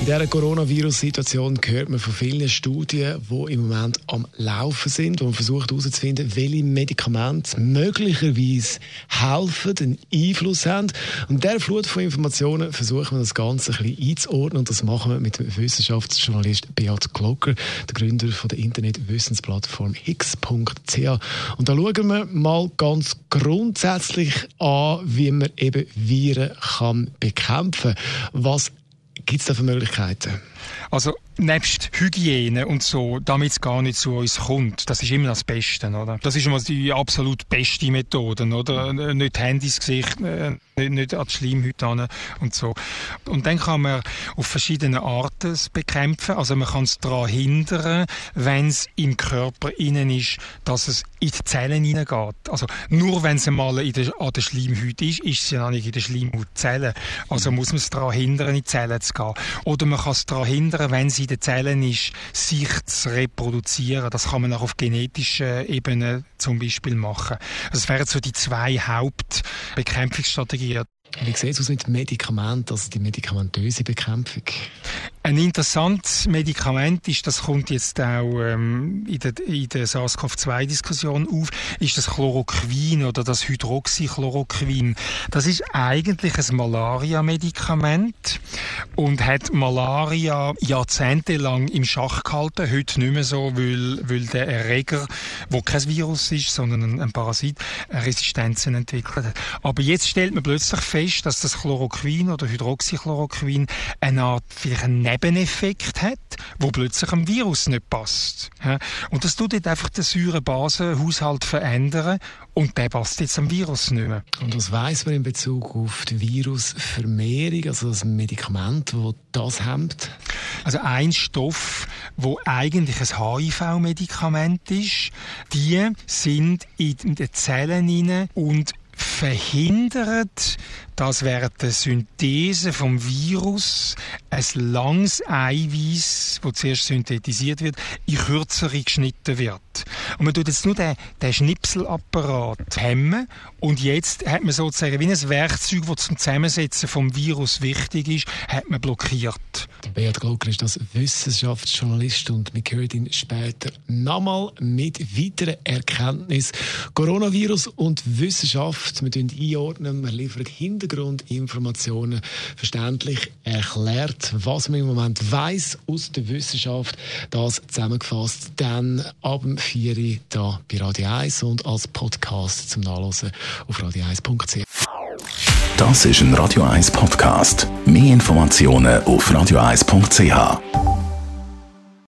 in dieser Coronavirus-Situation hört man von vielen Studien, die im Moment am Laufen sind, wo man versucht herauszufinden, welche Medikamente möglicherweise helfen, einen Einfluss haben. Und der Flut von Informationen versuchen wir das Ganze ein bisschen einzuordnen. Und das machen wir mit dem Wissenschaftsjournalist Beat Glocker, der Gründer von der Internetwissensplattform Higgs.ch. Und da schauen wir mal ganz grundsätzlich an, wie man eben Viren kann bekämpfen kann. Was gibt es da Möglichkeiten? Also nebst Hygiene und so, damit es gar nicht zu uns kommt, das ist immer das Beste, oder? Das ist immer die absolut beste Methode, oder? Nicht Handys Gesicht, äh, nicht, nicht an die Schleimhäute und so. Und dann kann man auf verschiedene Arten es bekämpfen. Also man kann es daran hindern, wenn es im Körper innen ist, dass es in die Zellen hineingeht. Also nur wenn es einmal in der, an der Schleimhaut ist, ist es ja noch nicht in der Schleimhautzelle. Also muss man es daran hindern, in die Zellen zu gehen. Oder man kann es daran hindern, wenn es in den Zellen ist, sich zu reproduzieren. Das kann man auch auf genetischer Ebene zum Beispiel machen. Das wären so die zwei Hauptbekämpfungsstrategien. Wie sieht es aus mit Medikamenten, also die medikamentöse Bekämpfung? Ein interessantes Medikament ist, das kommt jetzt auch ähm, in der, in der SARS-CoV-2-Diskussion auf, ist das Chloroquin oder das Hydroxychloroquin. Das ist eigentlich ein Malaria-Medikament und hat Malaria jahrzehntelang im Schach gehalten. Heute nicht mehr so, weil, weil der Erreger, wo kein Virus ist, sondern ein, ein Parasit, Resistenzen entwickelt hat. Aber jetzt stellt man plötzlich fest, dass das Chloroquin oder Hydroxychloroquin eine Art vielleicht ein Nebeneffekt hat, wo plötzlich ein Virus nicht passt. Und das tut einfach den Säurebasenhaushalt verändern und der passt jetzt am Virus nicht mehr. Und was weiß man in Bezug auf die Virusvermehrung, also das Medikament, das das hemmt? Also ein Stoff, wo eigentlich ein HIV-Medikament ist, die sind in den Zellen und verhindert, dass während der Synthese vom Virus ein langes Eiweiß, das zuerst synthetisiert wird, in kürzere geschnitten wird. Und man tut jetzt nur den, den Schnipselapparat hemmen und jetzt hat man sozusagen wie ein Werkzeug, das zum Zusammensetzen vom Virus wichtig ist, hat man blockiert. Beat Glocker ist das Wissenschaftsjournalist und wir hören ihn später nochmal mit weiteren Erkenntnissen. Coronavirus und Wissenschaft, wir einordnen, wir liefern Hintergrundinformationen verständlich erklärt, was man im Moment weiß aus der Wissenschaft. Das zusammengefasst dann ab dem 4 Uhr da bei Radio 1 und als Podcast zum Nachlesen auf radio1.ch. Das ist ein Radio 1 Podcast. Mehr Informationen auf radio1.ch.